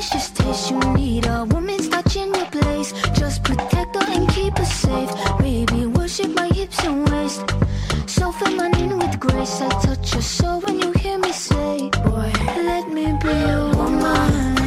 Delicious taste. You need a woman's touch in your place. Just protect her and keep her safe. Baby, worship my hips and waist. So feminine with grace. I touch your soul when you hear me say, Boy, let me be a woman.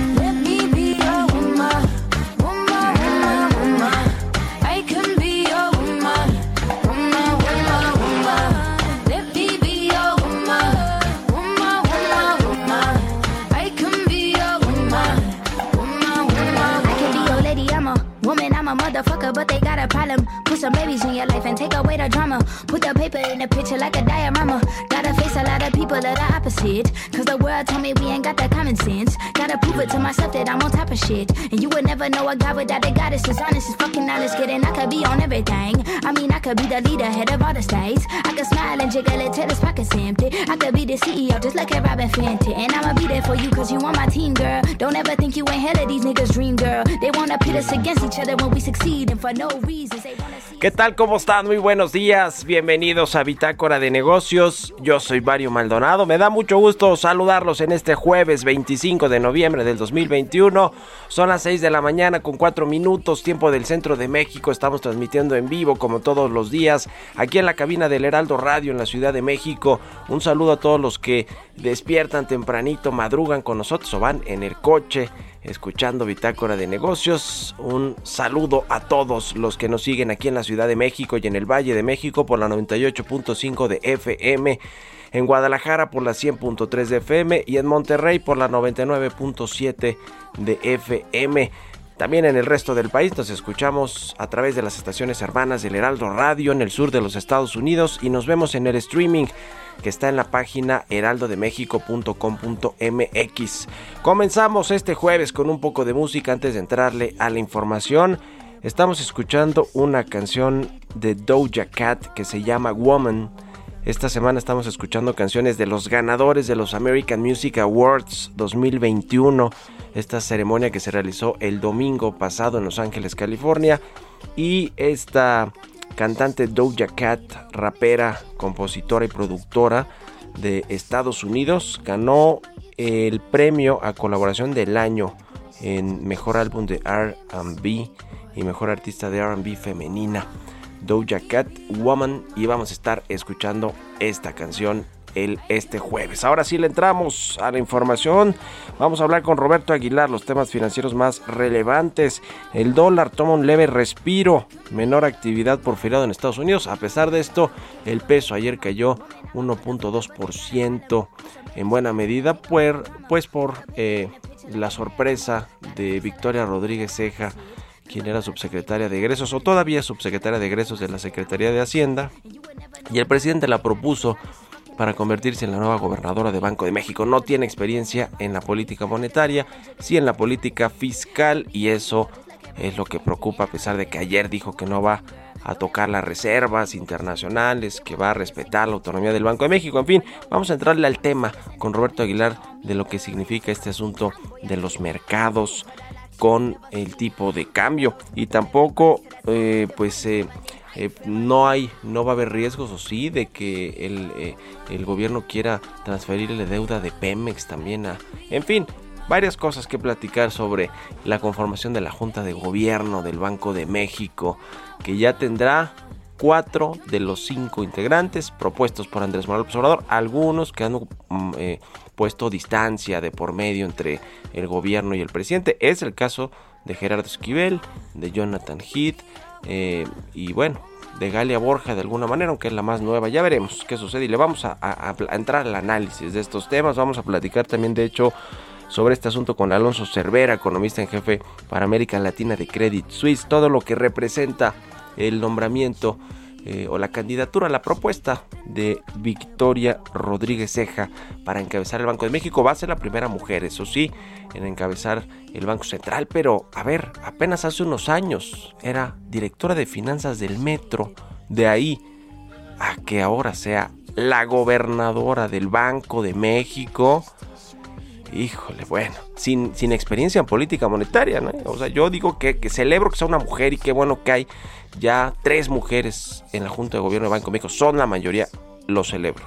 A motherfucker, but they got a problem. Put some babies in your life and take away the drama. Put the paper in the picture like a diorama. Gotta face a lot of people that are opposite. Cause the world told me we ain't got that common sense. Gotta prove it to myself that I'm on top of shit. And you would never know a guy without a goddess. As honest as fucking honest, kidding. I could be on everything. I mean, I could be the leader, head of all the states. I could smile and jiggle it till his pockets empty. I could be the CEO, just like a Robin Fenty. And I'ma be there for you, cause you on my team, girl. Don't ever think you ain't hell of these niggas' dream, girl. They wanna pit us against each other when we succeed. And for no reasons, they wanna see ¿Qué tal? ¿Cómo están? Muy buenos días. Bienvenidos a Bitácora de Negocios. Yo soy Mario Maldonado. Me da mucho gusto saludarlos en este jueves 25 de noviembre del 2021. Son las 6 de la mañana con 4 minutos, tiempo del centro de México. Estamos transmitiendo en vivo como todos los días aquí en la cabina del Heraldo Radio en la Ciudad de México. Un saludo a todos los que despiertan tempranito, madrugan con nosotros o van en el coche escuchando Bitácora de Negocios. Un saludo a todos los que nos siguen aquí en la Ciudad de México y en el Valle de México por la 98.5 de FM, en Guadalajara por la 100.3 de FM y en Monterrey por la 99.7 de FM. También en el resto del país nos escuchamos a través de las estaciones hermanas del Heraldo Radio en el sur de los Estados Unidos y nos vemos en el streaming que está en la página heraldodemexico.com.mx. Comenzamos este jueves con un poco de música antes de entrarle a la información. Estamos escuchando una canción de Doja Cat que se llama Woman. Esta semana estamos escuchando canciones de los ganadores de los American Music Awards 2021, esta ceremonia que se realizó el domingo pasado en Los Ángeles, California. Y esta cantante Doja Cat, rapera, compositora y productora de Estados Unidos, ganó el premio a colaboración del año en Mejor Álbum de RB y Mejor Artista de RB Femenina. Doja Cat Woman y vamos a estar escuchando esta canción el, este jueves. Ahora sí le entramos a la información. Vamos a hablar con Roberto Aguilar los temas financieros más relevantes. El dólar toma un leve respiro, menor actividad por feriado en Estados Unidos. A pesar de esto, el peso ayer cayó 1.2% en buena medida, pues, por eh, la sorpresa de Victoria Rodríguez Ceja quien era subsecretaria de egresos o todavía subsecretaria de egresos de la Secretaría de Hacienda, y el presidente la propuso para convertirse en la nueva gobernadora de Banco de México. No tiene experiencia en la política monetaria, sí en la política fiscal y eso es lo que preocupa a pesar de que ayer dijo que no va a tocar las reservas internacionales, que va a respetar la autonomía del Banco de México. En fin, vamos a entrarle al tema con Roberto Aguilar de lo que significa este asunto de los mercados con el tipo de cambio y tampoco eh, pues eh, eh, no hay no va a haber riesgos o sí de que el, eh, el gobierno quiera transferirle deuda de Pemex también a en fin varias cosas que platicar sobre la conformación de la Junta de Gobierno del Banco de México que ya tendrá cuatro de los cinco integrantes propuestos por Andrés Manuel López Obrador, algunos que han mm, eh, puesto distancia de por medio entre el gobierno y el presidente. Es el caso de Gerardo Esquivel, de Jonathan Heath, eh, y bueno, de Galia Borja de alguna manera, aunque es la más nueva. Ya veremos qué sucede y le vamos a, a entrar al análisis de estos temas. Vamos a platicar también, de hecho, sobre este asunto con Alonso Cervera, economista en jefe para América Latina de Credit Suisse, todo lo que representa el nombramiento eh, o la candidatura, la propuesta de Victoria Rodríguez Ceja para encabezar el Banco de México. Va a ser la primera mujer, eso sí, en encabezar el Banco Central, pero a ver, apenas hace unos años era directora de finanzas del Metro, de ahí a que ahora sea la gobernadora del Banco de México híjole, bueno, sin, sin experiencia en política monetaria, ¿no? O sea, yo digo que, celebro que sea una mujer y qué bueno que hay ya tres mujeres en la Junta de Gobierno de Banco México, son la mayoría, lo celebro.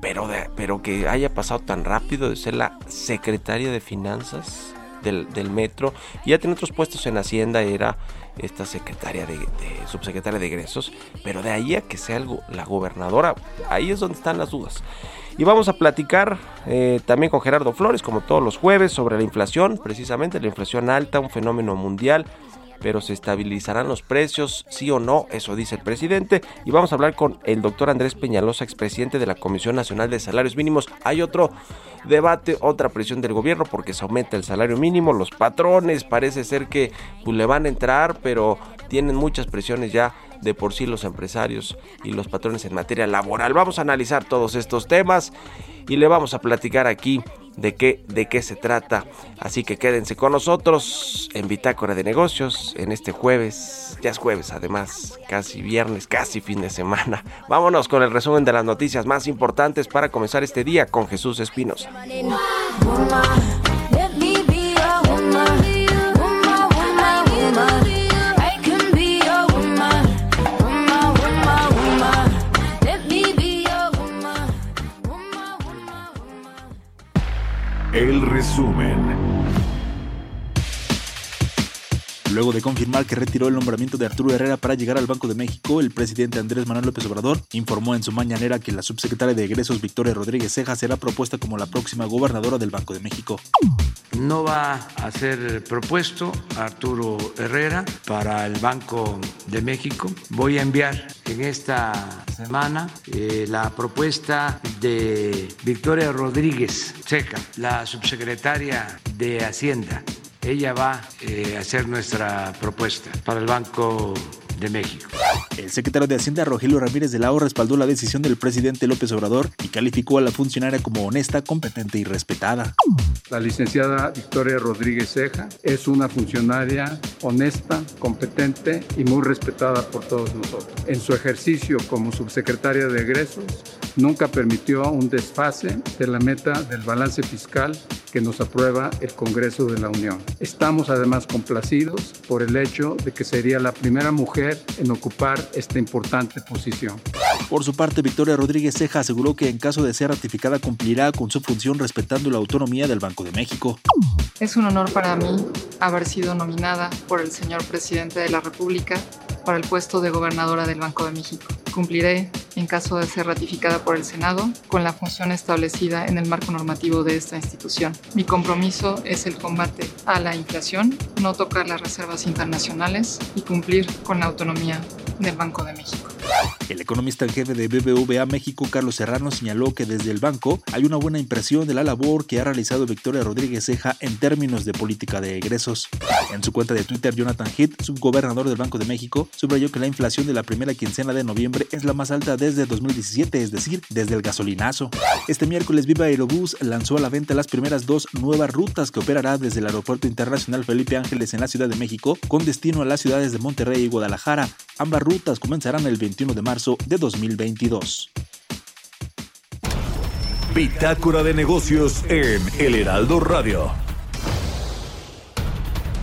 Pero, pero que haya pasado tan rápido de ser la secretaria de Finanzas del, metro, y ya tiene otros puestos en Hacienda, era esta secretaria de, subsecretaria de egresos, pero de ahí a que sea algo, la gobernadora, ahí es donde están las dudas. Y vamos a platicar eh, también con Gerardo Flores, como todos los jueves, sobre la inflación, precisamente la inflación alta, un fenómeno mundial pero se estabilizarán los precios, sí o no, eso dice el presidente. Y vamos a hablar con el doctor Andrés Peñalosa, expresidente de la Comisión Nacional de Salarios Mínimos. Hay otro debate, otra presión del gobierno porque se aumenta el salario mínimo. Los patrones parece ser que pues, le van a entrar, pero tienen muchas presiones ya de por sí los empresarios y los patrones en materia laboral. Vamos a analizar todos estos temas y le vamos a platicar aquí de qué, de qué se trata. Así que quédense con nosotros en Bitácora de Negocios en este jueves. Ya es jueves, además, casi viernes, casi fin de semana. Vámonos con el resumen de las noticias más importantes para comenzar este día con Jesús Espinosa. El resumen. Luego de confirmar que retiró el nombramiento de Arturo Herrera para llegar al Banco de México, el presidente Andrés Manuel López Obrador informó en su mañanera que la subsecretaria de egresos Victoria Rodríguez Ceja será propuesta como la próxima gobernadora del Banco de México. No va a ser propuesto Arturo Herrera para el Banco de México. Voy a enviar en esta semana eh, la propuesta de Victoria Rodríguez Ceja, la subsecretaria de Hacienda ella va eh, a hacer nuestra propuesta para el Banco de México. El secretario de Hacienda Rogelio Ramírez de la O respaldó la decisión del presidente López Obrador y calificó a la funcionaria como honesta, competente y respetada. La licenciada Victoria Rodríguez Ceja es una funcionaria honesta, competente y muy respetada por todos nosotros. En su ejercicio como subsecretaria de egresos, nunca permitió un desfase de la meta del balance fiscal que nos aprueba el Congreso de la Unión. Estamos además complacidos por el hecho de que sería la primera mujer en ocupar esta importante posición. Por su parte, Victoria Rodríguez Ceja aseguró que en caso de ser ratificada cumplirá con su función respetando la autonomía del Banco de México. Es un honor para mí haber sido nominada por el señor presidente de la República para el puesto de gobernadora del Banco de México. Cumpliré, en caso de ser ratificada por el Senado, con la función establecida en el marco normativo de esta institución. Mi compromiso es el combate a la inflación, no tocar las reservas internacionales y cumplir con la autonomía del Banco de México. El economista en jefe de BBVA México, Carlos Serrano, señaló que desde el banco hay una buena impresión de la labor que ha realizado Victoria Rodríguez Ceja en términos de política de egresos. En su cuenta de Twitter, Jonathan Heath, subgobernador del Banco de México, subrayó que la inflación de la primera quincena de noviembre es la más alta desde 2017, es decir, desde el gasolinazo. Este miércoles Viva Aerobús lanzó a la venta las primeras dos nuevas rutas que operará desde el Aeropuerto Internacional Felipe Ángeles en la Ciudad de México con destino a las ciudades de Monterrey y Guadalajara. Ambas rutas comenzarán el 21 de marzo de 2022. Bitácora de negocios en El Heraldo Radio.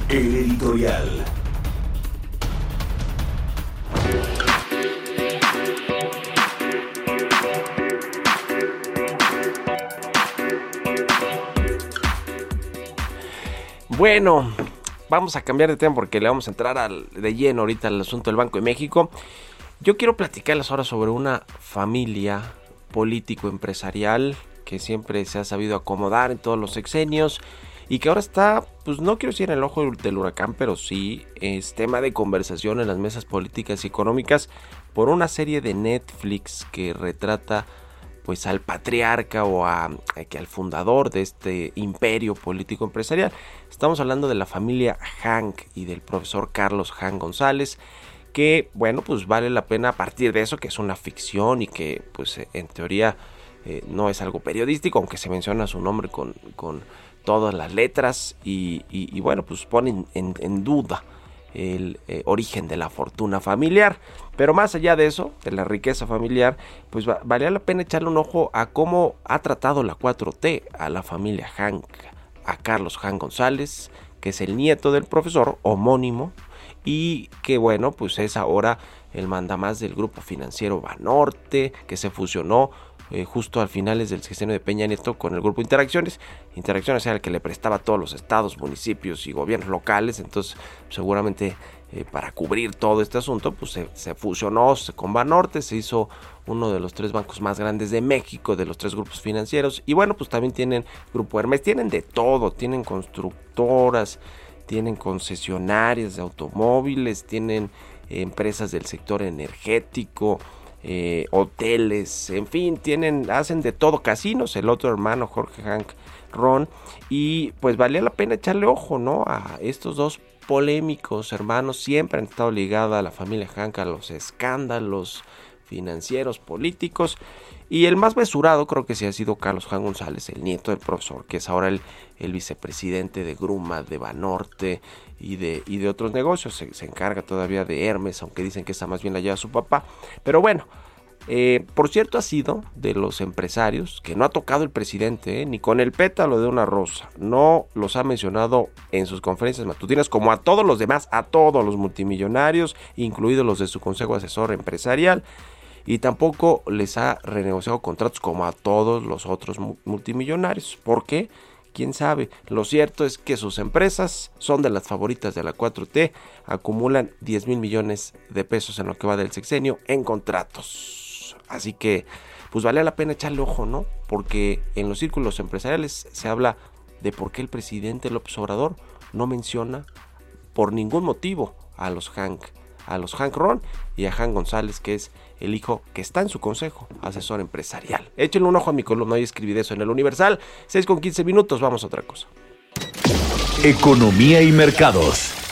El editorial. Bueno, vamos a cambiar de tema porque le vamos a entrar al, de lleno ahorita al asunto del Banco de México. Yo quiero platicarles ahora sobre una familia político-empresarial que siempre se ha sabido acomodar en todos los sexenios y que ahora está, pues no quiero decir en el ojo del huracán, pero sí es tema de conversación en las mesas políticas y económicas por una serie de Netflix que retrata pues al patriarca o a, que al fundador de este imperio político empresarial. Estamos hablando de la familia Hank y del profesor Carlos Hank González que bueno pues vale la pena a partir de eso que es una ficción y que pues en teoría eh, no es algo periodístico aunque se menciona su nombre con, con todas las letras y, bueno, pues ponen en, duda el eh, origen de la fortuna familiar. Pero más allá de eso, de la riqueza familiar, pues valía la pena echarle un ojo a cómo ha tratado la 4T a la familia Hank, a Carlos Hank González, que es el nieto del profesor homónimo y que bueno, pues es ahora el mandamás del grupo financiero Banorte, que se fusionó eh, justo al finales del sexenio de Peña Nieto con el grupo Interacciones. Interacciones era el que le prestaba a todos los estados, municipios y gobiernos locales, entonces seguramente eh, para cubrir todo este asunto, pues se, fusionó con Banorte, se hizo uno de los tres bancos más grandes de México, de los tres grupos financieros, y bueno, pues también tienen Grupo Hermes, tienen de todo, tienen constructoras, tienen concesionarias de automóviles, tienen empresas del sector energético, eh, hoteles, en fin, tienen, hacen de todo, casinos, el otro hermano Jorge Hank Ron, y pues valía la pena echarle ojo, ¿no? A estos dos polémicos hermanos, siempre han estado ligados a la familia Hank, a los escándalos financieros, políticos, y el más mesurado creo que sí ha sido Carlos Juan González, el nieto del profesor, que es ahora el, vicepresidente de Gruma, de Banorte y de, otros negocios. Se, encarga todavía de Hermes, aunque dicen que está más bien allá su papá. Pero bueno, eh, por cierto ha sido de los empresarios que no ha tocado el presidente, eh, ni con el pétalo de una rosa. No los ha mencionado en sus conferencias matutinas como a todos los demás, a todos los multimillonarios, incluidos los de su consejo asesor empresarial y tampoco les ha renegociado contratos como a todos los otros multimillonarios. ¿Por qué? Quién sabe. Lo cierto es que sus empresas son de las favoritas de la 4T, acumulan 10 mil millones de pesos en lo que va del sexenio en contratos. Así que, pues vale la pena echarle ojo, ¿no? Porque en los círculos empresariales se habla de por qué el presidente López Obrador no menciona por ningún motivo a los Hank a los Hank Ron y a Hank González, que es el hijo que está en su consejo, asesor empresarial. Échenle un ojo a mi columna y escribí eso en el Universal. 6 con 15 minutos, vamos a otra cosa. Economía y mercados.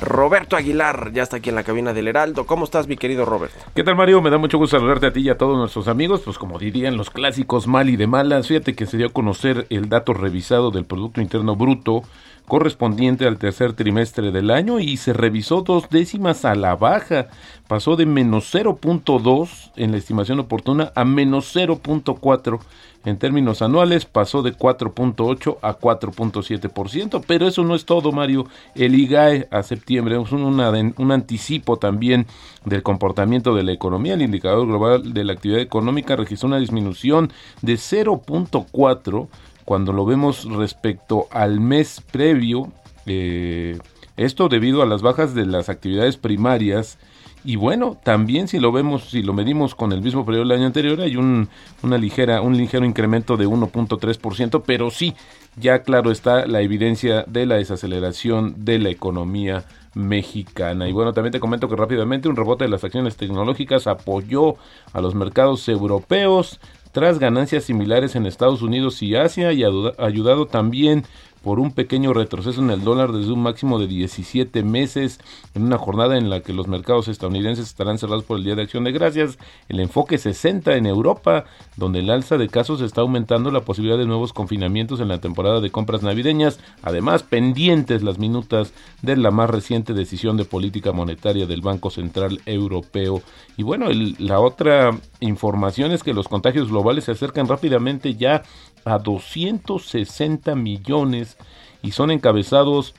Roberto Aguilar ya está aquí en la cabina del Heraldo. ¿Cómo estás, mi querido Roberto? ¿Qué tal, Mario? Me da mucho gusto saludarte a ti y a todos nuestros amigos. Pues como dirían los clásicos mal y de malas, fíjate que se dio a conocer el dato revisado del Producto Interno Bruto correspondiente al tercer trimestre del año y se revisó dos décimas a la baja. Pasó de menos 0.2 en la estimación oportuna a menos 0.4 en términos anuales. Pasó de 4.8 a 4.7%. Pero eso no es todo, Mario. El IGAE a septiembre es un, anticipo también del comportamiento de la economía. El indicador global de la actividad económica registró una disminución de 0.4 cuando lo vemos respecto al mes previo, eh, esto debido a las bajas de las actividades primarias y bueno, también si lo vemos, si lo medimos con el mismo periodo del año anterior, hay un, una ligera, un ligero incremento de 1.3%, pero sí, ya claro está la evidencia de la desaceleración de la economía mexicana. Y bueno, también te comento que rápidamente un rebote de las acciones tecnológicas apoyó a los mercados europeos tras ganancias similares en Estados Unidos y Asia y ayudado también por un pequeño retroceso en el dólar desde un máximo de 17 meses en una jornada en la que los mercados estadounidenses estarán cerrados por el Día de Acción de Gracias. El enfoque se centra en Europa, donde el alza de casos está aumentando la posibilidad de nuevos confinamientos en la temporada de compras navideñas, además pendientes las minutas de la más reciente decisión de política monetaria del Banco Central Europeo. Y bueno, la otra información es que los contagios globales se acercan rápidamente ya a 260 millones y son encabezados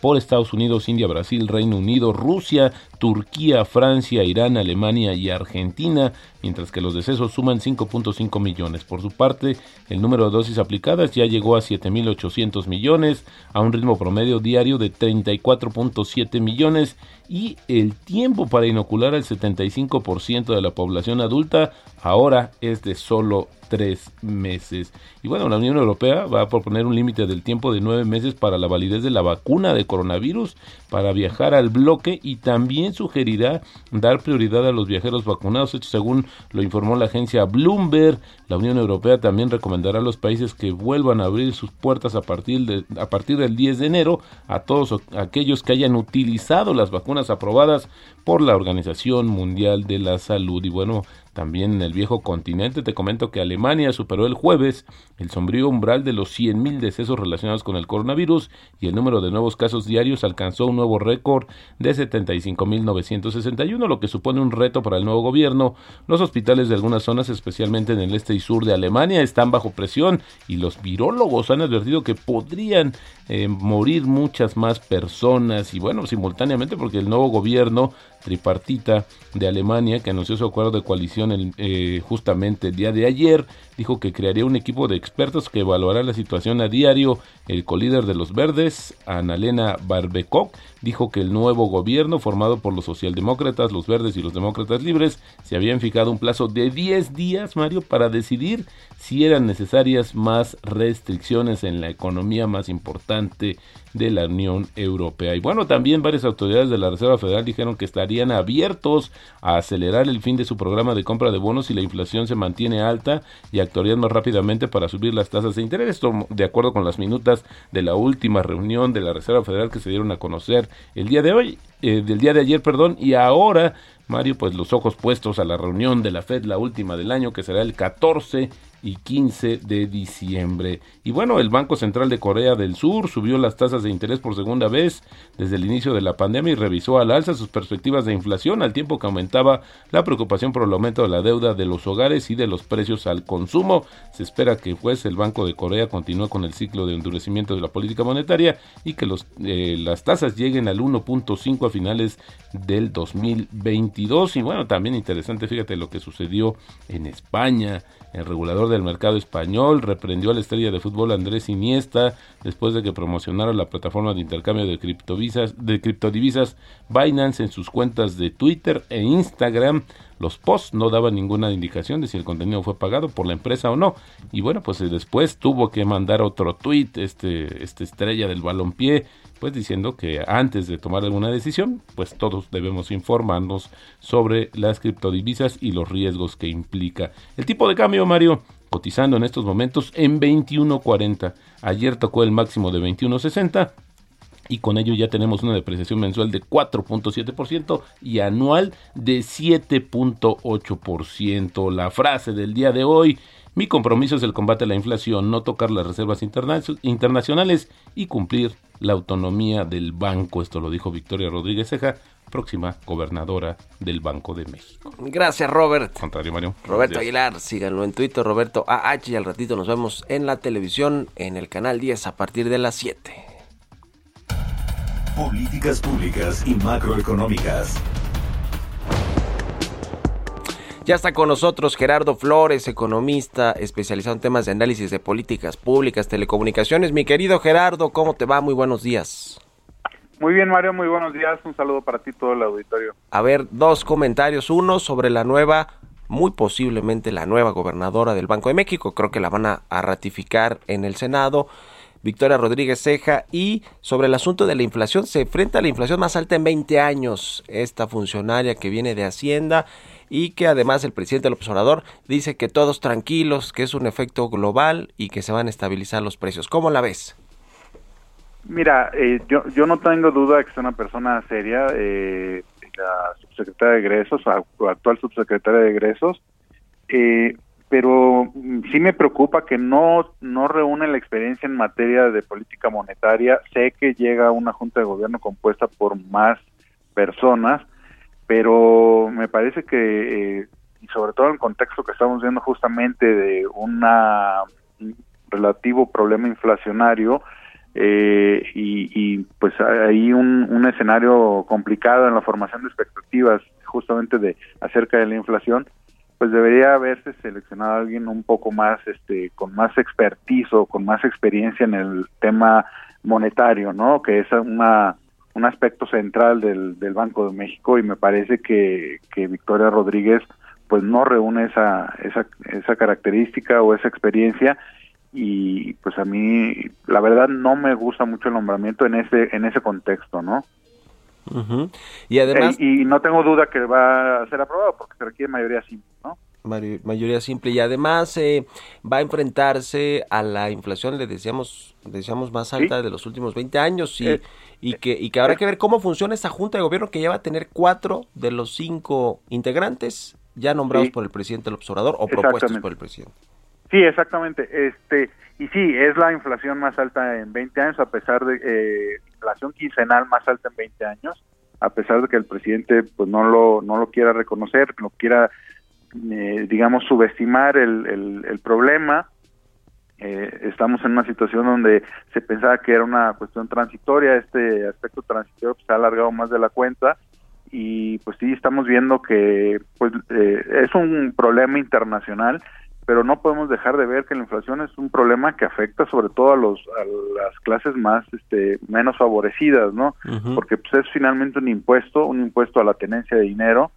por Estados Unidos, India, Brasil, Reino Unido, Rusia, Turquía, Francia, Irán, Alemania y Argentina, mientras que los decesos suman 5.5 millones. Por su parte, el número de dosis aplicadas ya llegó a 7.800 millones, a un ritmo promedio diario de 34.7 millones y el tiempo para inocular al 75% de la población adulta ahora es de solo tres meses. Y bueno, la Unión Europea va a proponer un límite del tiempo de nueve meses para la validez de la vacuna de coronavirus para viajar al bloque y también sugerirá dar prioridad a los viajeros vacunados. Esto según lo informó la agencia Bloomberg. La Unión Europea también recomendará a los países que vuelvan a abrir sus puertas a partir, de, a partir del 10 de enero a todos aquellos que hayan utilizado las vacunas aprobadas por la Organización Mundial de la Salud. Y bueno, también en el viejo continente te comento que Alemania superó el jueves el sombrío umbral de los 100.000 decesos relacionados con el coronavirus y el número de nuevos casos diarios alcanzó un nuevo récord de 75.961, lo que supone un reto para el nuevo gobierno. Los hospitales de algunas zonas, especialmente en el este y sur de Alemania, están bajo presión y los virólogos han advertido que podrían eh, morir muchas más personas y bueno, simultáneamente porque el nuevo gobierno tripartita de Alemania que anunció su acuerdo de coalición eh, justamente el día de ayer dijo que crearía un equipo de expertos que evaluará la situación a diario. El colíder de los verdes, Annalena Barbecock, dijo que el nuevo gobierno, formado por los socialdemócratas, los verdes y los demócratas libres, se habían fijado un plazo de 10 días, Mario, para decidir si eran necesarias más restricciones en la economía más importante de la Unión Europea. Y bueno, también varias autoridades de la Reserva Federal dijeron que estarían abiertos a acelerar el fin de su programa de compra de bonos si la inflación se mantiene alta y actuarían más rápidamente para subir las tasas de interés. De acuerdo con las minutas de la última reunión de la Reserva Federal que se dieron a conocer el día de hoy, eh, del día de ayer, perdón, y ahora Mario, pues los ojos puestos a la reunión de la Fed, la última del año, que será el 14 y 15 de diciembre. Y bueno, el Banco Central de Corea del Sur subió las tasas de interés por segunda vez desde el inicio de la pandemia y revisó al alza sus perspectivas de inflación al tiempo que aumentaba la preocupación por el aumento de la deuda de los hogares y de los precios al consumo. Se espera que pues el Banco de Corea continúe con el ciclo de endurecimiento de la política monetaria y que eh, las tasas lleguen al 1.5 a finales del 2022. Y bueno, también interesante, fíjate lo que sucedió en España. El regulador del mercado español reprendió a la estrella de fútbol Andrés Iniesta después de que promocionara la plataforma de intercambio de de criptodivisas Binance en sus cuentas de Twitter e Instagram. Los posts no daban ninguna indicación de si el contenido fue pagado por la empresa o no. Y bueno, pues después tuvo que mandar otro tweet este, este estrella del balompié pues diciendo que antes de tomar alguna decisión, pues todos debemos informarnos sobre las criptodivisas y los riesgos que implica. El tipo de cambio, Mario, cotizando en estos momentos en 21.40. Ayer tocó el máximo de 21.60 y con ello ya tenemos una depreciación mensual de 4.7% y anual de 7.8%. La frase del día de hoy, mi compromiso es el combate a la inflación, no tocar las reservas internacionales y cumplir la autonomía del banco. Esto lo dijo Victoria Rodríguez Ceja, próxima gobernadora del Banco de México. Gracias, Robert. Contrario, Mario. Roberto Aguilar, síganlo en Twitter, Roberto AH, y al ratito nos vemos en la televisión en el canal 10 a partir de las 7. Políticas públicas y macroeconómicas. Ya está con nosotros Gerardo Flores, economista especializado en temas de análisis de políticas públicas, telecomunicaciones. Mi querido Gerardo, ¿cómo te va? Muy buenos días. Muy bien, Mario, muy buenos días. Un saludo para ti, todo el auditorio. A ver, dos comentarios. Uno sobre la nueva, muy posiblemente la nueva gobernadora del Banco de México. Creo que la van a, ratificar en el Senado. Victoria Rodríguez Ceja y sobre el asunto de la inflación, se enfrenta a la inflación más alta en 20 años. Esta funcionaria que viene de Hacienda y que además el presidente del observador dice que todos tranquilos, que es un efecto global y que se van a estabilizar los precios. ¿Cómo la ves? Mira, eh, yo, yo no tengo duda de que es una persona seria, eh, la subsecretaria de egresos, actual subsecretaria de egresos, eh, pero sí me preocupa que no, no reúne la experiencia en materia de política monetaria. Sé que llega una junta de gobierno compuesta por más personas, pero me parece que, eh, y sobre todo en el contexto que estamos viendo justamente de una, un relativo problema inflacionario, eh, y, pues hay un, un escenario complicado en la formación de expectativas justamente de acerca de la inflación, pues debería haberse seleccionado a alguien un poco más, este, con más expertise o con más experiencia en el tema monetario, ¿no? Que es una un aspecto central del, del Banco de México y me parece que, que Victoria Rodríguez pues no reúne esa, esa, esa característica o esa experiencia y pues a mí la verdad no me gusta mucho el nombramiento en ese en ese contexto no y además eh, y no tengo duda que va a ser aprobado porque se requiere mayoría simple no mayoría simple. Y además eh, va a enfrentarse a la inflación le decíamos decíamos más alta de los últimos 20 años y, eh, y que y que habrá que ver cómo funciona esta junta de gobierno que ya va a tener cuatro de los cinco integrantes ya nombrados por el presidente del observador o propuestos por el presidente Sí, exactamente. Este y sí, es la inflación más alta en 20 años, a pesar de eh, inflación quincenal más alta en 20 años, a pesar de que el presidente pues no lo no lo quiera reconocer, no quiera eh, digamos subestimar el, el, el problema. Eh, estamos en una situación donde se pensaba que era una cuestión transitoria, este aspecto transitorio se ha alargado más de la cuenta y pues sí estamos viendo que pues eh, es un problema internacional pero no podemos dejar de ver que la inflación es un problema que afecta sobre todo a los a las clases más este menos favorecidas no porque pues es finalmente un impuesto un impuesto a la tenencia de dinero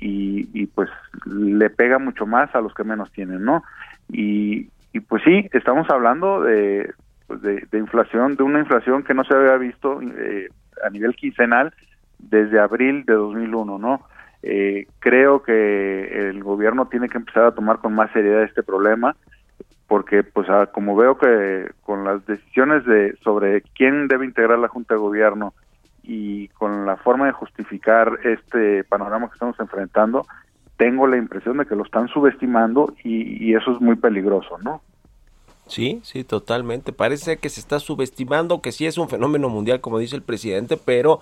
y, y pues le pega mucho más a los que menos tienen no y, y pues sí estamos hablando de, pues de, de inflación de una inflación que no se había visto eh, a nivel quincenal desde abril de 2001 no eh, creo que el gobierno tiene que empezar a tomar con más seriedad este problema porque pues como veo que con las decisiones de sobre quién debe integrar la junta de gobierno y con la forma de justificar este panorama que estamos enfrentando tengo la impresión de que lo están subestimando y, y eso es muy peligroso no Sí, sí, totalmente. Parece que se está subestimando, que sí es un fenómeno mundial, como dice el presidente, pero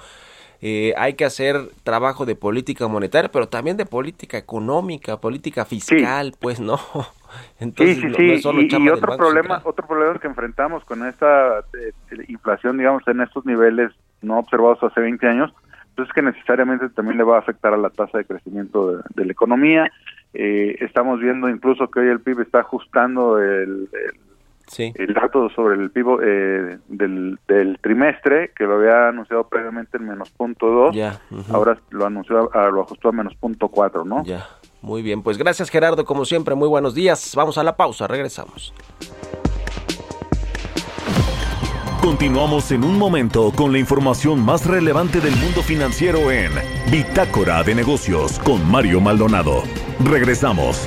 eh, hay que hacer trabajo de política monetaria, pero también de política económica, política fiscal, pues no. Entonces, sí, sí, sí. y, otro problema, otro problema que enfrentamos con esta eh, inflación, digamos, en estos niveles no observados hace 20 años, pues es que necesariamente también le va a afectar a la tasa de crecimiento de, la economía. Eh, estamos viendo incluso que hoy el PIB está ajustando el el dato sobre el PIB eh, del, del, trimestre, que lo había anunciado previamente en menos punto dos, ahora lo anunció, lo ajustó a menos punto cuatro, ¿no? Ya, muy bien, pues gracias Gerardo, como siempre, muy buenos días, vamos a la pausa, regresamos. Continuamos en un momento con la información más relevante del mundo financiero en Bitácora de Negocios con Mario Maldonado. Regresamos.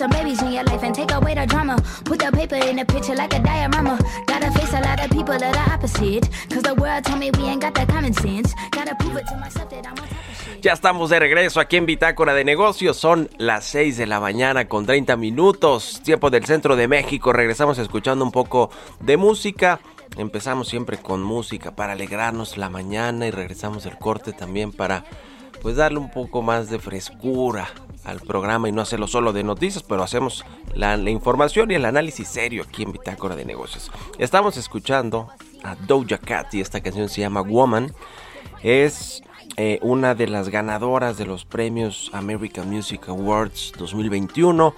Some babies in your life and take away the drama. Put the paper in the picture like a diorama. Gotta face a lot of people that are opposite. Cause the world told me we ain't got that common sense. Gotta prove it to myself that I'm on top. Ya estamos de regreso aquí en Bitácora de Negocios. Son las 6 de la mañana con 30 minutos. Tiempo del centro de México. Regresamos escuchando un poco de música. Empezamos siempre con música para alegrarnos la mañana y regresamos el corte también para pues darle un poco más de frescura al programa y no hacerlo solo de noticias, pero hacemos la, información y el análisis serio aquí en Bitácora de Negocios. Estamos escuchando a Doja Cat y esta canción se llama Woman. Es eh, una de las ganadoras de los premios American Music Awards 2021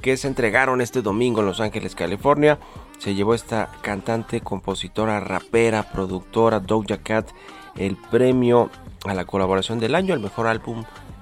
que se entregaron este domingo en Los Ángeles, California. Se llevó esta cantante, compositora, rapera, productora Doja Cat el premio a la colaboración del año, el mejor álbum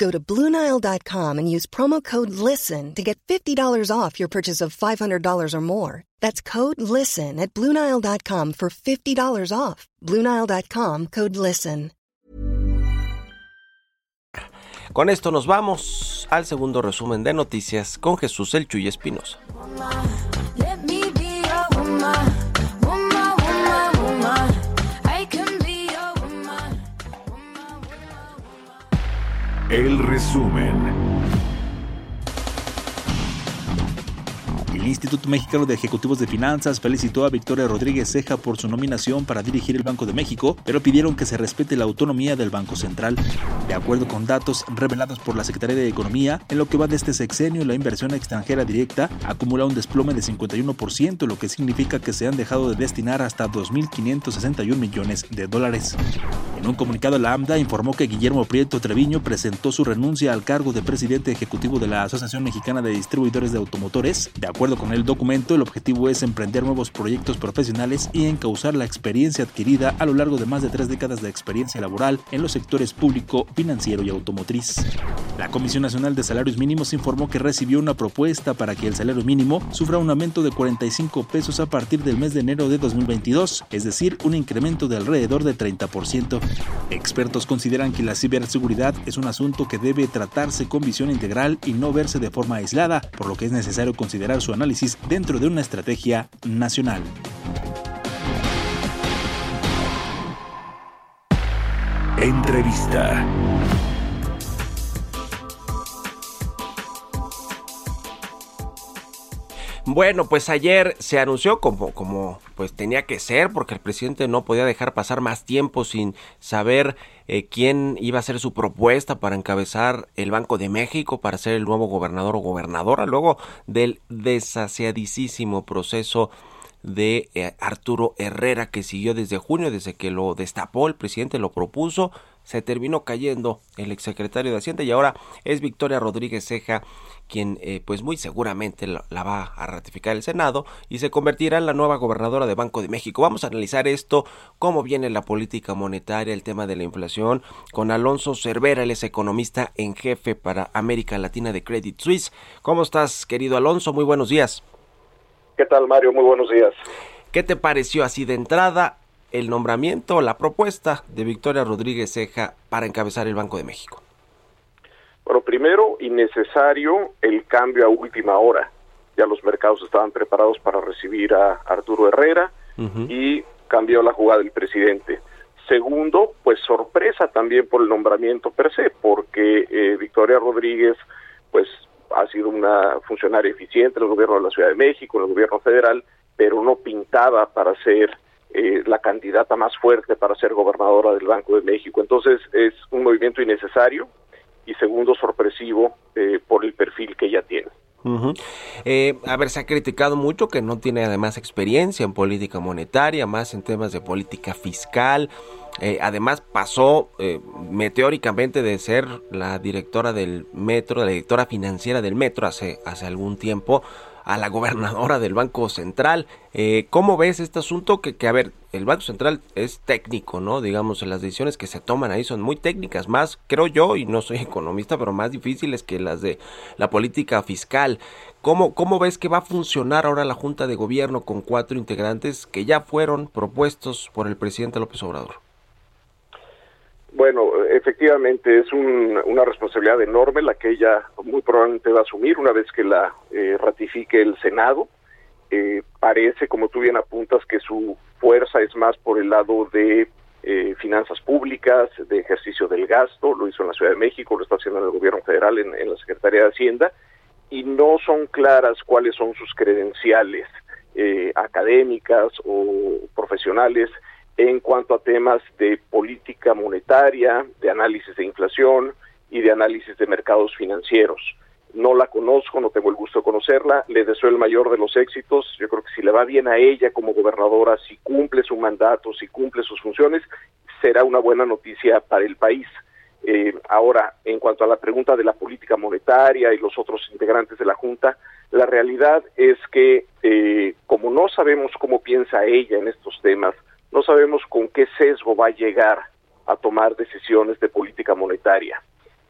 Go to BlueNile.com and use promo code LISTEN to get $50 off your purchase of $500 or more. That's code LISTEN at BlueNile.com for $50 off. BlueNile.com code LISTEN. Con esto nos vamos al segundo resumen de noticias con Jesús El Chuy Espinosa. El resumen. El Instituto Mexicano de Ejecutivos de Finanzas felicitó a Victoria Rodríguez Ceja por su nominación para dirigir el Banco de México, pero pidieron que se respete la autonomía del Banco Central. De acuerdo con datos revelados por la Secretaría de Economía, en lo que va de este sexenio, la inversión extranjera directa acumula un desplome de 51%, lo que significa que se han dejado de destinar hasta 2.561 millones de dólares. En un comunicado, la AMDA informó que Guillermo Prieto Treviño presentó su renuncia al cargo de presidente ejecutivo de la Asociación Mexicana de Distribuidores de Automotores. De acuerdo con el documento, el objetivo es emprender nuevos proyectos profesionales y encauzar la experiencia adquirida a lo largo de más de tres décadas de experiencia laboral en los sectores público, financiero y automotriz. La Comisión Nacional de Salarios Mínimos informó que recibió una propuesta para que el salario mínimo sufra un aumento de 45 pesos a partir del mes de enero de 2022, es decir, un incremento de alrededor de 30%. Expertos consideran que la ciberseguridad es un asunto que debe tratarse con visión integral y no verse de forma aislada, por lo que es necesario considerar su análisis dentro de una estrategia nacional. Entrevista. Bueno, pues ayer se anunció como, como pues tenía que ser, porque el presidente no podía dejar pasar más tiempo sin saber eh, quién iba a ser su propuesta para encabezar el Banco de México, para ser el nuevo gobernador o gobernadora, luego del desaciadísimo proceso de eh, Arturo Herrera que siguió desde junio, desde que lo destapó, el presidente lo propuso, se terminó cayendo el exsecretario de Hacienda y ahora es Victoria Rodríguez Ceja quien eh, pues muy seguramente la, va a ratificar el Senado y se convertirá en la nueva gobernadora de Banco de México. Vamos a analizar esto, cómo viene la política monetaria, el tema de la inflación, con Alonso Cervera, él es economista en jefe para América Latina de Credit Suisse. ¿Cómo estás, querido Alonso? Muy buenos días. ¿Qué tal, Mario? Muy buenos días. ¿Qué te pareció así de entrada el nombramiento, la propuesta de Victoria Rodríguez Ceja para encabezar el Banco de México? Bueno, primero, innecesario el cambio a última hora. Ya los mercados estaban preparados para recibir a Arturo Herrera uh -huh. y cambió la jugada del presidente. Segundo, pues sorpresa también por el nombramiento per se, porque eh, Victoria Rodríguez, pues ha sido una funcionaria eficiente en el gobierno de la Ciudad de México, en el gobierno federal, pero no pintaba para ser eh, la candidata más fuerte para ser gobernadora del Banco de México. Entonces es un movimiento innecesario y segundo sorpresivo eh, por el perfil que ella tiene. Uh a ver, se ha criticado mucho que no tiene además experiencia en política monetaria, más en temas de política fiscal. Eh, además pasó eh, meteóricamente de ser la directora del metro, la directora financiera del metro hace, hace algún tiempo, a la gobernadora del Banco Central. Eh, ¿Cómo ves este asunto? Que, que, a ver, el Banco Central es técnico, ¿no? Digamos, las decisiones que se toman ahí son muy técnicas, más, creo yo, y no soy economista, pero más difíciles que las de la política fiscal. ¿Cómo, ¿Cómo ves que va a funcionar ahora la Junta de Gobierno con cuatro integrantes que ya fueron propuestos por el presidente López Obrador? Bueno, efectivamente es un, una responsabilidad enorme la que ella muy probablemente va a asumir una vez que la eh, ratifique el Senado. Eh, parece, como tú bien apuntas, que su fuerza es más por el lado de eh, finanzas públicas, de ejercicio del gasto, lo hizo en la Ciudad de México, lo está haciendo en el gobierno federal, en, en la Secretaría de Hacienda, y no son claras cuáles son sus credenciales académicas o profesionales en cuanto a temas de política monetaria, de análisis de inflación y de análisis de mercados financieros. No la conozco, no tengo el gusto de conocerla, le deseo el mayor de los éxitos. Yo creo que si le va bien a ella como gobernadora, si cumple su mandato, si cumple sus funciones, será una buena noticia para el país. Eh, Ahora, en cuanto a la pregunta de la política monetaria y los otros integrantes de la Junta, la realidad es que eh, como no sabemos cómo piensa ella en estos temas, no sabemos con qué sesgo va a llegar a tomar decisiones de política monetaria.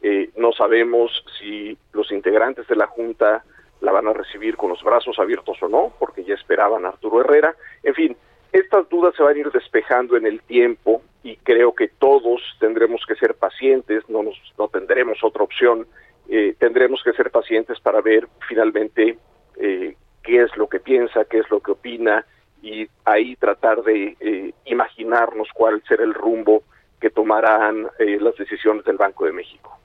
Eh, no sabemos si los integrantes de la Junta la van a recibir con los brazos abiertos o no, porque ya esperaban a Arturo Herrera. En fin, estas dudas se van a ir despejando en el tiempo y creo que todos tendremos que ser pacientes, no, nos, no tendremos otra opción, eh, tendremos que ser pacientes para ver finalmente eh, qué es lo que piensa, qué es lo que opina y ahí tratar de eh, imaginarnos cuál será el rumbo que tomarán las decisiones del Banco de México.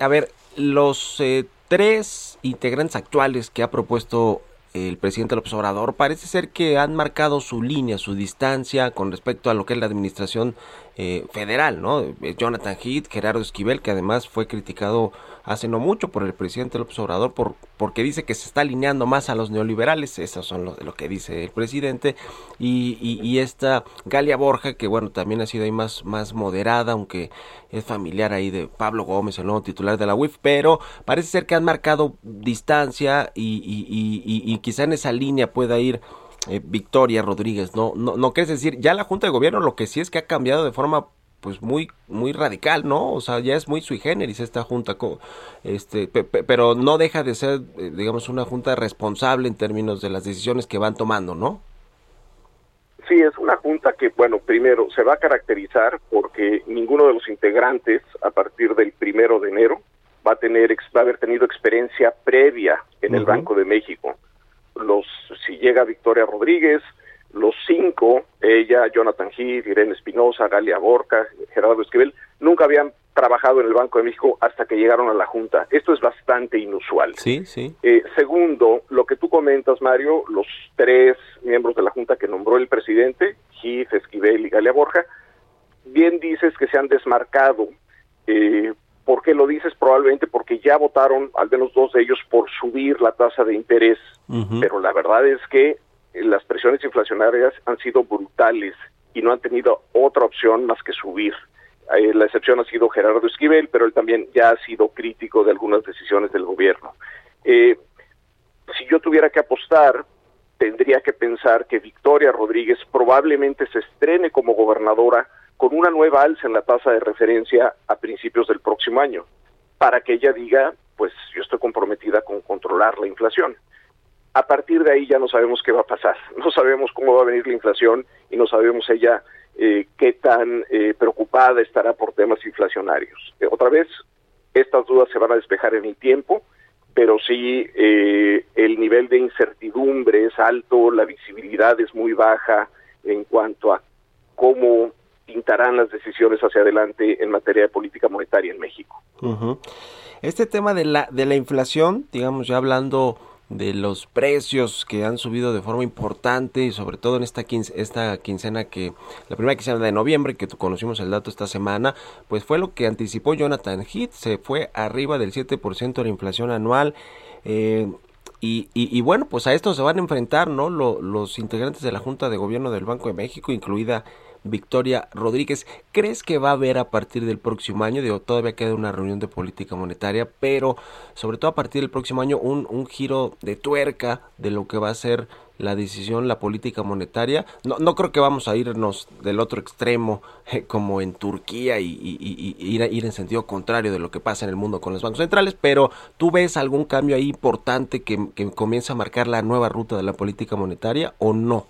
a ver, los tres integrantes actuales que ha propuesto el presidente López Obrador parece ser que han marcado su línea, su distancia con respecto a lo que es la administración eh, federal, ¿no? Jonathan Heath, Gerardo Esquivel, que además fue criticado hace no mucho por el presidente López Obrador por, porque dice que se está alineando más a los neoliberales, eso son lo, lo que dice el presidente, y, y, esta Galia Borja, que bueno, también ha sido ahí más, más moderada, aunque es familiar ahí de Pablo Gómez, el nuevo titular de la UIF, pero parece ser que han marcado distancia y, y, y quizá en esa línea pueda ir eh, Victoria Rodríguez, ¿no? ¿no? No quieres decir, ya la Junta de Gobierno lo que sí es que ha cambiado de forma pues muy muy radical, ¿no? O sea, ya es muy sui generis esta junta, este, pero no deja de ser, eh, digamos, una junta responsable en términos de las decisiones que van tomando, ¿no? Sí, es una junta que, bueno, primero se va a caracterizar porque ninguno de los integrantes, a partir del primero de enero, va a tener, va a haber tenido experiencia previa en el Banco de México. Los, si llega Victoria Rodríguez, los cinco, ella, Jonathan Heath, Irene Espinosa, Galia Borca, Gerardo Esquivel, nunca habían trabajado en el Banco de México hasta que llegaron a la Junta. Esto es bastante inusual. Sí, sí. Eh, segundo, lo que tú comentas, Mario, los tres miembros de la Junta que nombró el presidente, Heath, Esquivel y Galia Borja, bien dices que se han desmarcado. Eh, ¿Por qué lo dices? Probablemente porque ya votaron, al menos dos de ellos, por subir la tasa de interés. Pero la verdad es que las presiones inflacionarias han sido brutales y no han tenido otra opción más que subir. Eh, la excepción ha sido Gerardo Esquivel, pero él también ya ha sido crítico de algunas decisiones del gobierno. Eh, si yo tuviera que apostar, tendría que pensar que Victoria Rodríguez probablemente se estrene como gobernadora con una nueva alza en la tasa de referencia a principios del próximo año, para que ella diga, pues yo estoy comprometida con controlar la inflación a partir de ahí ya no sabemos qué va a pasar, no sabemos cómo va a venir la inflación y no sabemos ella eh, qué tan eh, preocupada estará por temas inflacionarios. Eh, otra vez, estas dudas se van a despejar en el tiempo, pero sí el nivel de incertidumbre es alto, la visibilidad es muy baja en cuanto a cómo pintarán las decisiones hacia adelante en materia de política monetaria en México. Este tema de la, de la inflación, digamos ya hablando de los precios que han subido de forma importante y sobre todo en esta, esta quincena que la primera quincena de noviembre que conocimos el dato esta semana pues fue lo que anticipó Jonathan Heath se fue arriba del 7% de la inflación anual eh, y, y, bueno pues a esto se van a enfrentar no los integrantes de la Junta de Gobierno del Banco de México incluida Victoria Rodríguez. ¿Crees que va a haber a partir del próximo año? Digo, todavía queda una reunión de política monetaria, pero sobre todo a partir del próximo año un, un giro de tuerca de lo que va a ser la decisión, la política monetaria. No, no creo que vamos a irnos del otro extremo eh, como en Turquía y, ir, ir, en sentido contrario de lo que pasa en el mundo con los bancos centrales, pero ¿tú ves algún cambio ahí importante que, que comienza a marcar la nueva ruta de la política monetaria o no?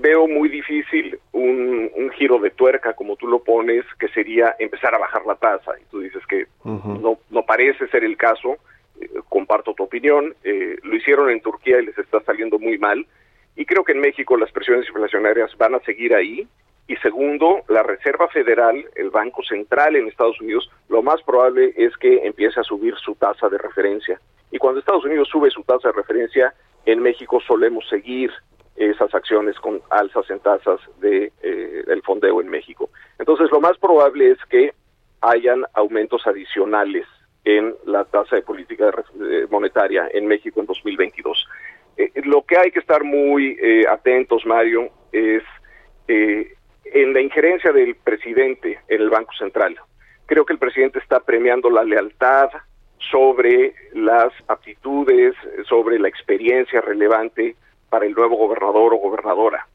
Veo muy difícil un, un, giro de tuerca, como tú lo pones, que sería empezar a bajar la tasa. Y tú dices que no, no parece ser el caso. Eh, comparto tu opinión. Eh, lo hicieron en Turquía y les está saliendo muy mal. Y creo que en México las presiones inflacionarias van a seguir ahí. Y segundo, la Reserva Federal, el Banco Central en Estados Unidos, lo más probable es que empiece a subir su tasa de referencia. Y cuando Estados Unidos sube su tasa de referencia, en México solemos seguir esas acciones con alzas en tasas de eh, del fondeo en México. Entonces, lo más probable es que hayan aumentos adicionales en la tasa de política monetaria en México en 2022. Eh, lo que hay que estar muy eh, atentos, Mario, es en la injerencia del presidente en el Banco Central. Creo que el presidente está premiando la lealtad sobre las aptitudes, sobre la experiencia relevante para el nuevo gobernador o gobernadora.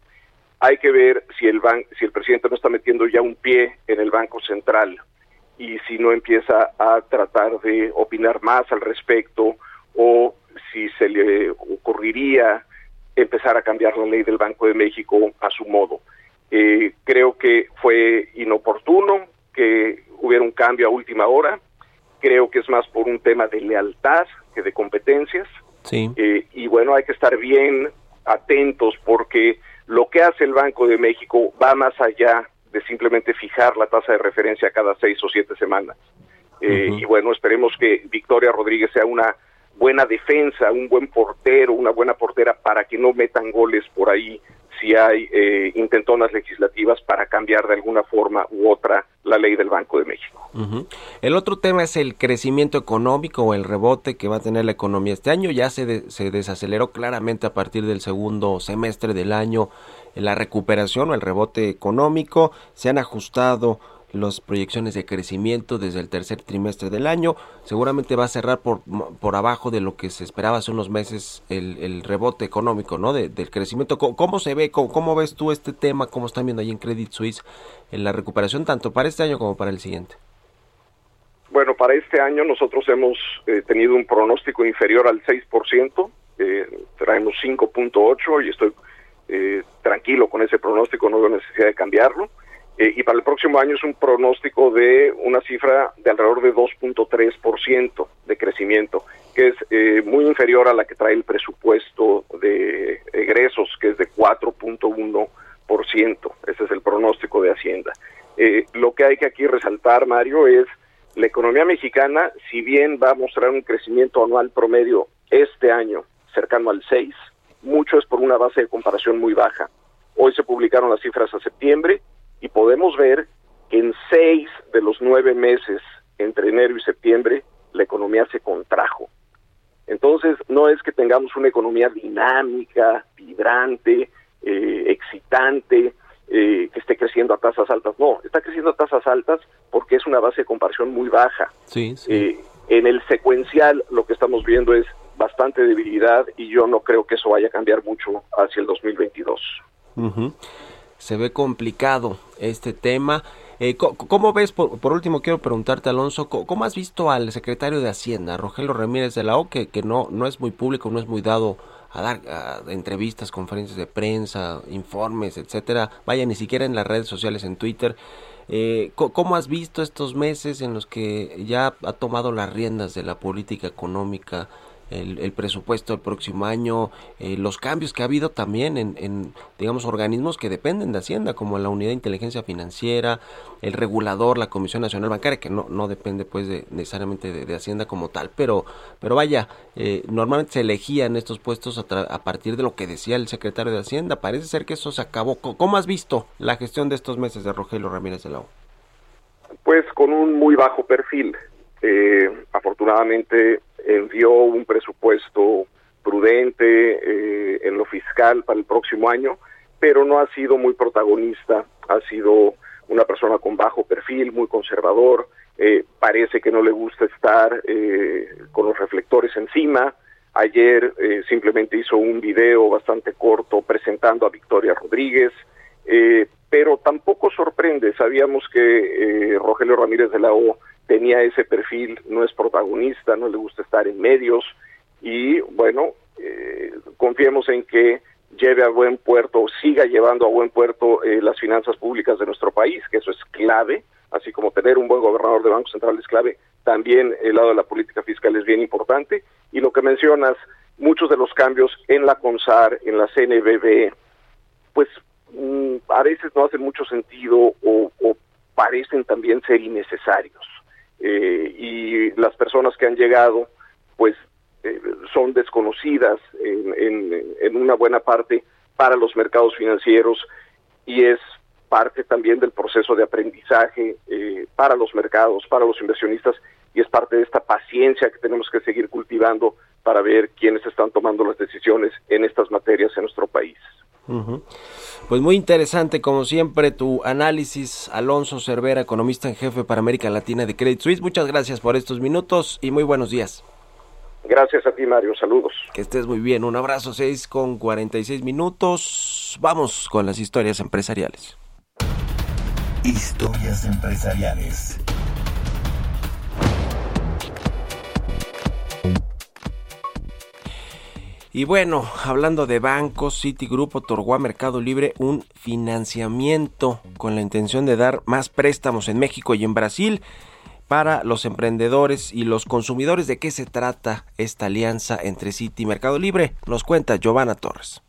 Hay que ver si el, si el presidente no está metiendo ya un pie en el Banco Central y si no empieza a tratar de opinar más al respecto o si se le ocurriría empezar a cambiar la ley del Banco de México a su modo. Eh, creo que fue inoportuno que hubiera un cambio a última hora. Creo que es más por un tema de lealtad que de competencias. Sí. Eh, y bueno, hay que estar bien atentos porque lo que hace el Banco de México va más allá de simplemente fijar la tasa de referencia cada seis o siete semanas. Eh, y bueno, esperemos que Victoria Rodríguez sea una buena defensa, un buen portero, una buena portera para que no metan goles por ahí si hay eh, intentonas legislativas para cambiar de alguna forma u otra la ley del Banco de México. El otro tema es el crecimiento económico o el rebote que va a tener la economía este año. Ya se, se desaceleró claramente a partir del segundo semestre del año la recuperación o el rebote económico. Se han ajustado las proyecciones de crecimiento desde el tercer trimestre del año. Seguramente va a cerrar por, por abajo de lo que se esperaba hace unos meses el, el rebote económico, ¿no? del crecimiento. ¿Cómo, se ve? ¿Cómo, ves tú este tema? ¿Cómo están viendo ahí en Credit Suisse en la recuperación tanto para este año como para el siguiente? Bueno, para este año nosotros hemos eh, tenido un pronóstico inferior al 6%, eh, traemos 5.8 y estoy eh, tranquilo con ese pronóstico, no veo necesidad de cambiarlo. Eh, y para el próximo año es un pronóstico de una cifra de alrededor de 2.3% de crecimiento, que es eh, muy inferior a la que trae el presupuesto de egresos, que es de 4.1%. Ese es el pronóstico de Hacienda. Eh, lo que hay que aquí resaltar, Mario, es la economía mexicana, si bien va a mostrar un crecimiento anual promedio este año cercano al 6, mucho es por una base de comparación muy baja. Hoy se publicaron las cifras a septiembre y podemos ver que en seis de los nueve meses entre enero y septiembre la economía se contrajo. Entonces, no es que tengamos una economía dinámica, vibrante, eh, excitante, eh, que esté creciendo a tasas altas. No, está creciendo a tasas altas porque es una base de comparación muy baja. Sí, eh, en el secuencial lo que estamos viendo es bastante debilidad y yo no creo que eso vaya a cambiar mucho hacia el 2022 se ve complicado este tema. Eh, ¿Cómo ves, por, último quiero preguntarte Alonso, ¿cómo has visto al secretario de Hacienda, Rogelio Ramírez de la O, que, que no, no es muy público, no es muy dado a dar entrevistas, conferencias de prensa, informes, etcétera, vaya, ni siquiera en las redes sociales, en Twitter. Eh, ¿Cómo has visto estos meses en los que ya ha tomado las riendas de la política económica el, presupuesto del próximo año, eh, los cambios que ha habido también en, digamos, organismos que dependen de Hacienda, como la Unidad de Inteligencia Financiera, el regulador, la Comisión Nacional Bancaria, que no, no depende pues de, necesariamente de, Hacienda como tal, pero, pero vaya, eh, normalmente se elegían estos puestos a, a, partir de lo que decía el secretario de Hacienda. Parece ser que eso se acabó. ¿Cómo has visto la gestión de estos meses de Rogelio Ramírez de la O? Pues con un muy bajo perfil. Eh, afortunadamente envió un presupuesto prudente eh, en lo fiscal para el próximo año, pero no ha sido muy protagonista, ha sido una persona con bajo perfil, muy conservador, eh, parece que no le gusta estar eh, con los reflectores encima. Ayer simplemente hizo un video bastante corto presentando a Victoria Rodríguez, pero tampoco sorprende, sabíamos que Rogelio Ramírez de la O tenía ese perfil, no es protagonista, no le gusta estar en medios y bueno, eh, confiemos en que lleve a buen puerto, siga llevando a buen puerto eh, las finanzas públicas de nuestro país, que eso es clave, así como tener un buen gobernador de Banco Central es clave, también el lado de la política fiscal es bien importante y lo que mencionas, muchos de los cambios en la CONSAR, en la CNBB, pues mm, a veces no hacen mucho sentido o, o parecen también ser innecesarios. Eh, y las personas que han llegado pues eh, son desconocidas en, una buena parte para los mercados financieros y es parte también del proceso de aprendizaje eh, para los mercados, para los inversionistas y es parte de esta paciencia que tenemos que seguir cultivando para ver quiénes están tomando las decisiones en estas materias en nuestro país. Pues muy interesante, como siempre, tu análisis, Alonso Cervera, economista en jefe para América Latina de Credit Suisse. Muchas gracias por estos minutos y muy buenos días. Gracias a ti, Mario. Saludos. Que estés muy bien. Un abrazo, 6 con 46 minutos. Vamos con las historias empresariales. Historias empresariales. Y bueno, hablando de bancos, Citigroup otorgó a Mercado Libre un financiamiento con la intención de dar más préstamos en México y en Brasil para los emprendedores y los consumidores. ¿De qué se trata esta alianza entre Citi y Mercado Libre? Nos cuenta Giovanna Torres.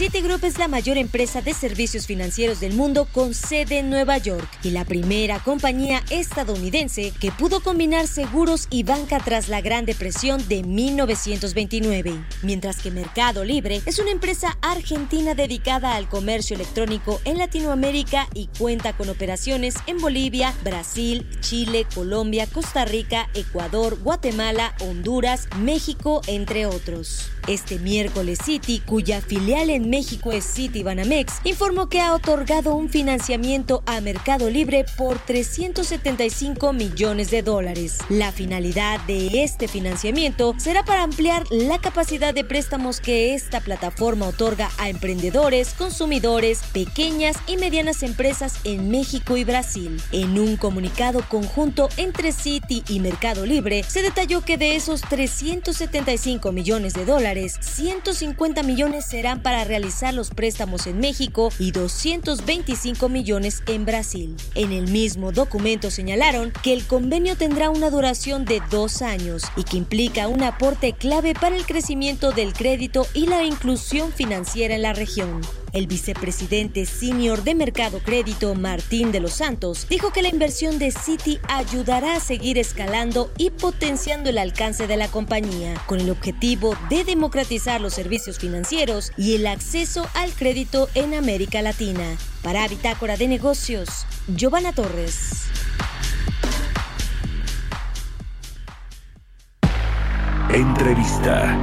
Citigroup es la mayor empresa de servicios financieros del mundo con sede en Nueva York y la primera compañía estadounidense que pudo combinar seguros y banca tras la Gran Depresión de 1929. Mientras que Mercado Libre es una empresa argentina dedicada al comercio electrónico en Latinoamérica y cuenta con operaciones en Bolivia, Brasil, Chile, Colombia, Costa Rica, Ecuador, Guatemala, Honduras, México, entre otros. Este miércoles Citi, cuya filial en México es Citibanamex, informó que ha otorgado un financiamiento a Mercado Libre por 375 millones de dólares. La finalidad de este financiamiento será para ampliar la capacidad de préstamos que esta plataforma otorga a emprendedores, consumidores, pequeñas y medianas empresas en México y Brasil. En un comunicado conjunto entre Citi y Mercado Libre, se detalló que de esos 375 millones de dólares, 150 millones serán para realizar realizar los préstamos en México y 225 millones en Brasil. En el mismo documento señalaron que el convenio tendrá una duración de dos años y que implica un aporte clave para el crecimiento del crédito y la inclusión financiera en la región. El vicepresidente senior de Mercado Crédito, Martín de los Santos, dijo que la inversión de Citi ayudará a seguir escalando y potenciando el alcance de la compañía, con el objetivo de democratizar los servicios financieros y el acceso al crédito en América Latina. Para Bitácora de Negocios, Giovanna Torres. Entrevista.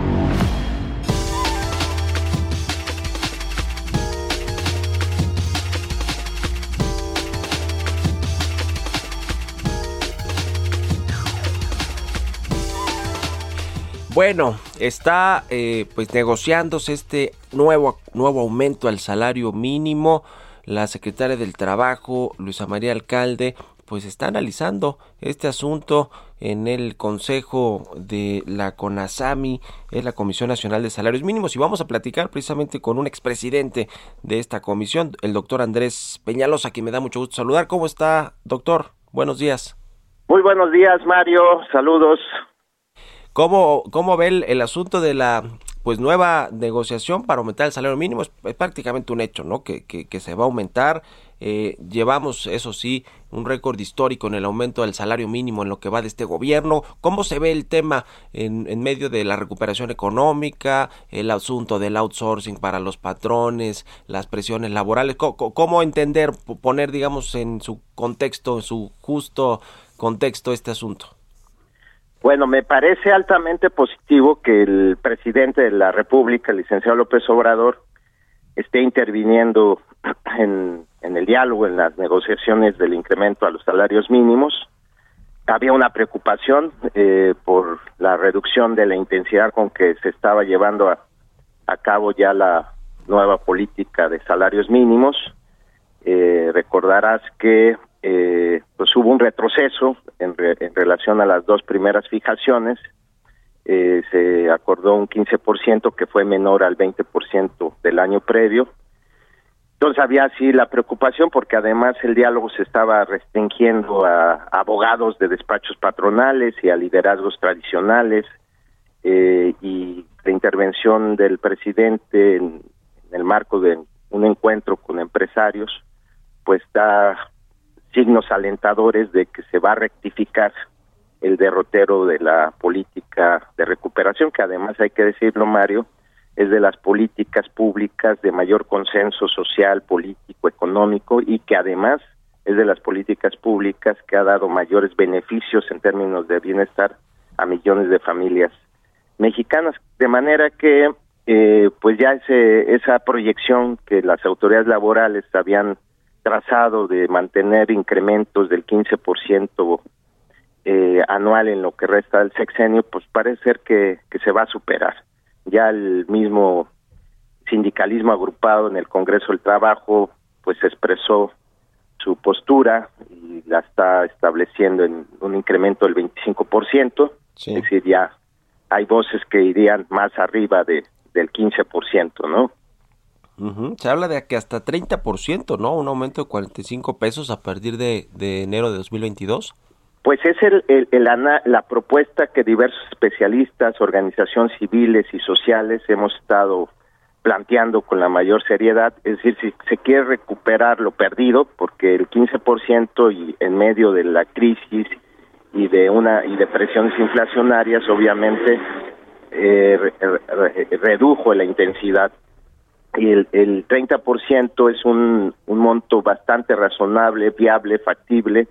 Bueno, está eh, pues negociándose este nuevo, nuevo aumento al salario mínimo. La secretaria del Trabajo, Luisa María Alcalde, pues está analizando este asunto en el Consejo de la CONASAMI, es la Comisión Nacional de Salarios Mínimos, y vamos a platicar precisamente con un expresidente de esta comisión, el doctor Andrés Peñalosa, que me da mucho gusto saludar. ¿Cómo está, doctor? Buenos días. Muy buenos días, Mario. Saludos. ¿Cómo, cómo ve el, asunto de la pues nueva negociación para aumentar el salario mínimo? Es, prácticamente un hecho, ¿no? Que, que, se va a aumentar. Eh, llevamos, eso sí, un récord histórico en el aumento del salario mínimo en lo que va de este gobierno. ¿Cómo se ve el tema en, en medio de la recuperación económica, el asunto del outsourcing para los patrones, las presiones laborales? ¿Cómo, cómo entender, poner, digamos, en su contexto, en su justo contexto este asunto? Bueno, me parece altamente positivo que el presidente de la República, el licenciado López Obrador, esté interviniendo en, el diálogo, en las negociaciones del incremento a los salarios mínimos. Había una preocupación eh, por la reducción de la intensidad con que se estaba llevando a, cabo ya la nueva política de salarios mínimos. Eh, recordarás que eh, pues hubo un retroceso en, relación a las dos primeras fijaciones. Eh, se acordó un 15% que fue menor al 20% del año previo. Entonces había así la preocupación porque además el diálogo se estaba restringiendo a, abogados de despachos patronales y a liderazgos tradicionales eh, y la intervención del presidente en, en el marco de un encuentro con empresarios pues da signos alentadores de que se va a rectificar el derrotero de la política de recuperación, que además hay que decirlo, Mario, es de las políticas públicas de mayor consenso social, político, económico y que además es de las políticas públicas que ha dado mayores beneficios en términos de bienestar a millones de familias mexicanas. De manera que, eh, pues ya ese, esa proyección que las autoridades laborales habían trazado de mantener incrementos del 15% eh, anual en lo que resta del sexenio, pues parece ser que, que se va a superar. Ya el mismo sindicalismo agrupado en el Congreso del Trabajo, pues expresó su postura y la está estableciendo en un incremento del 25%, es decir, ya hay voces que irían más arriba de, del 15%, ¿no? Se habla de que hasta 30%, ¿no? Un aumento de 45 pesos a partir de, de enero de 2022. Pues es el, el, la propuesta que diversos especialistas, organizaciones civiles y sociales hemos estado planteando con la mayor seriedad, es decir, si se quiere recuperar lo perdido, porque el 15% y en medio de la crisis y de una y de presiones inflacionarias, obviamente eh, redujo la intensidad el, el 30% es un, monto bastante razonable, viable, factible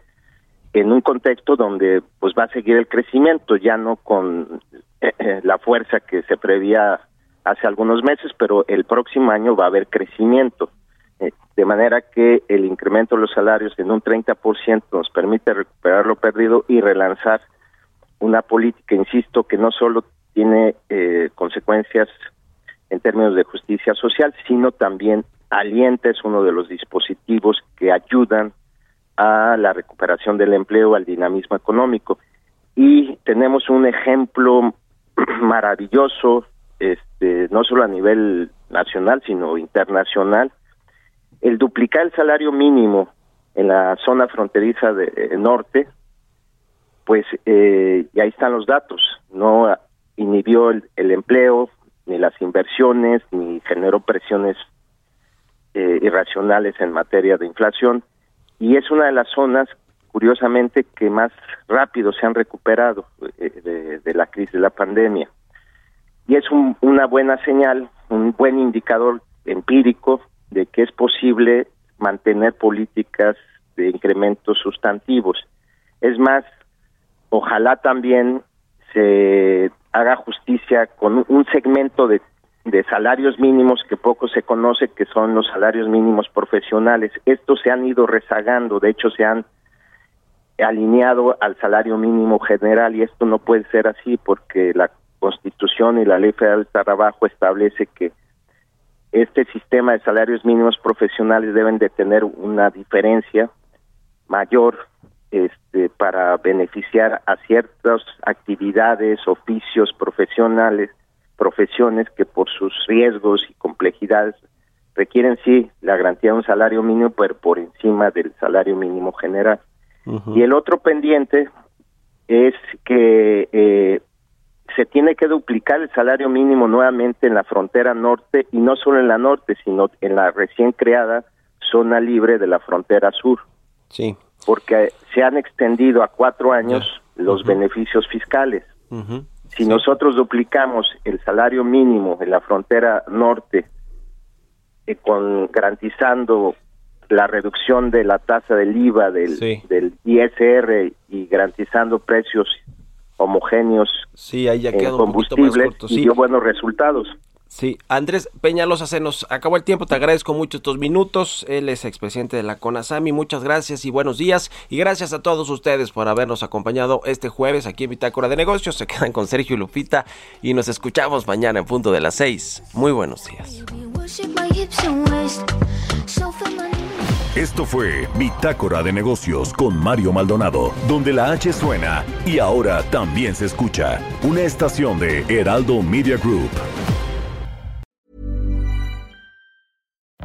en un contexto donde pues va a seguir el crecimiento, ya no con eh, la fuerza que se prevía hace algunos meses, pero el próximo año va a haber crecimiento. Eh, de manera que el incremento de los salarios en un 30% nos permite recuperar lo perdido y relanzar una política, insisto, que no solo tiene eh, consecuencias en términos de justicia social, sino también alienta, es uno de los dispositivos que ayudan a la recuperación del empleo, al dinamismo económico. Y tenemos un ejemplo maravilloso, este, no solo a nivel nacional, sino internacional, el duplicar el salario mínimo en la zona fronteriza de eh, norte, pues eh, y ahí están los datos, no inhibió el, empleo, ni las inversiones, ni generó presiones eh, irracionales en materia de inflación, y es una de las zonas, curiosamente, que más rápido se han recuperado de, de la crisis de la pandemia y es una buena señal, un buen indicador empírico de que es posible mantener políticas de incrementos sustantivos. Es más, ojalá también se haga justicia con un segmento de, de salarios mínimos que poco se conoce, que son los salarios mínimos profesionales. Estos se han ido rezagando, de hecho se han alineado al salario mínimo general y esto no puede ser así porque la Constitución y la Ley Federal del Trabajo establece que este sistema de salarios mínimos profesionales deben de tener una diferencia mayor este, para beneficiar a ciertas actividades, oficios profesionales, profesiones que por sus riesgos y complejidades requieren sí la garantía de un salario mínimo, pero por encima del salario mínimo general. Y el otro pendiente es que eh, se tiene que duplicar el salario mínimo nuevamente en la frontera norte y no solo en la norte, sino en la recién creada zona libre de la frontera sur. Sí. Porque se han extendido a cuatro años los beneficios fiscales. Si nosotros duplicamos el salario mínimo en la frontera norte, eh, con garantizando la reducción de la tasa del IVA, del, del ISR y garantizando precios homogéneos sí, ahí ya en combustible y dio buenos resultados. Sí, Andrés Peñalosa, se nos acabó el tiempo, te agradezco mucho estos minutos, él es expresidente de la CONASAMI, muchas gracias y buenos días, y gracias a todos ustedes por habernos acompañado este jueves aquí en Bitácora de Negocios, se quedan con Sergio y Lupita y nos escuchamos mañana en punto de las seis, muy buenos días. Esto fue Bitácora de Negocios con Mario Maldonado, donde la H suena y ahora también se escucha. Una estación de Heraldo Media Group.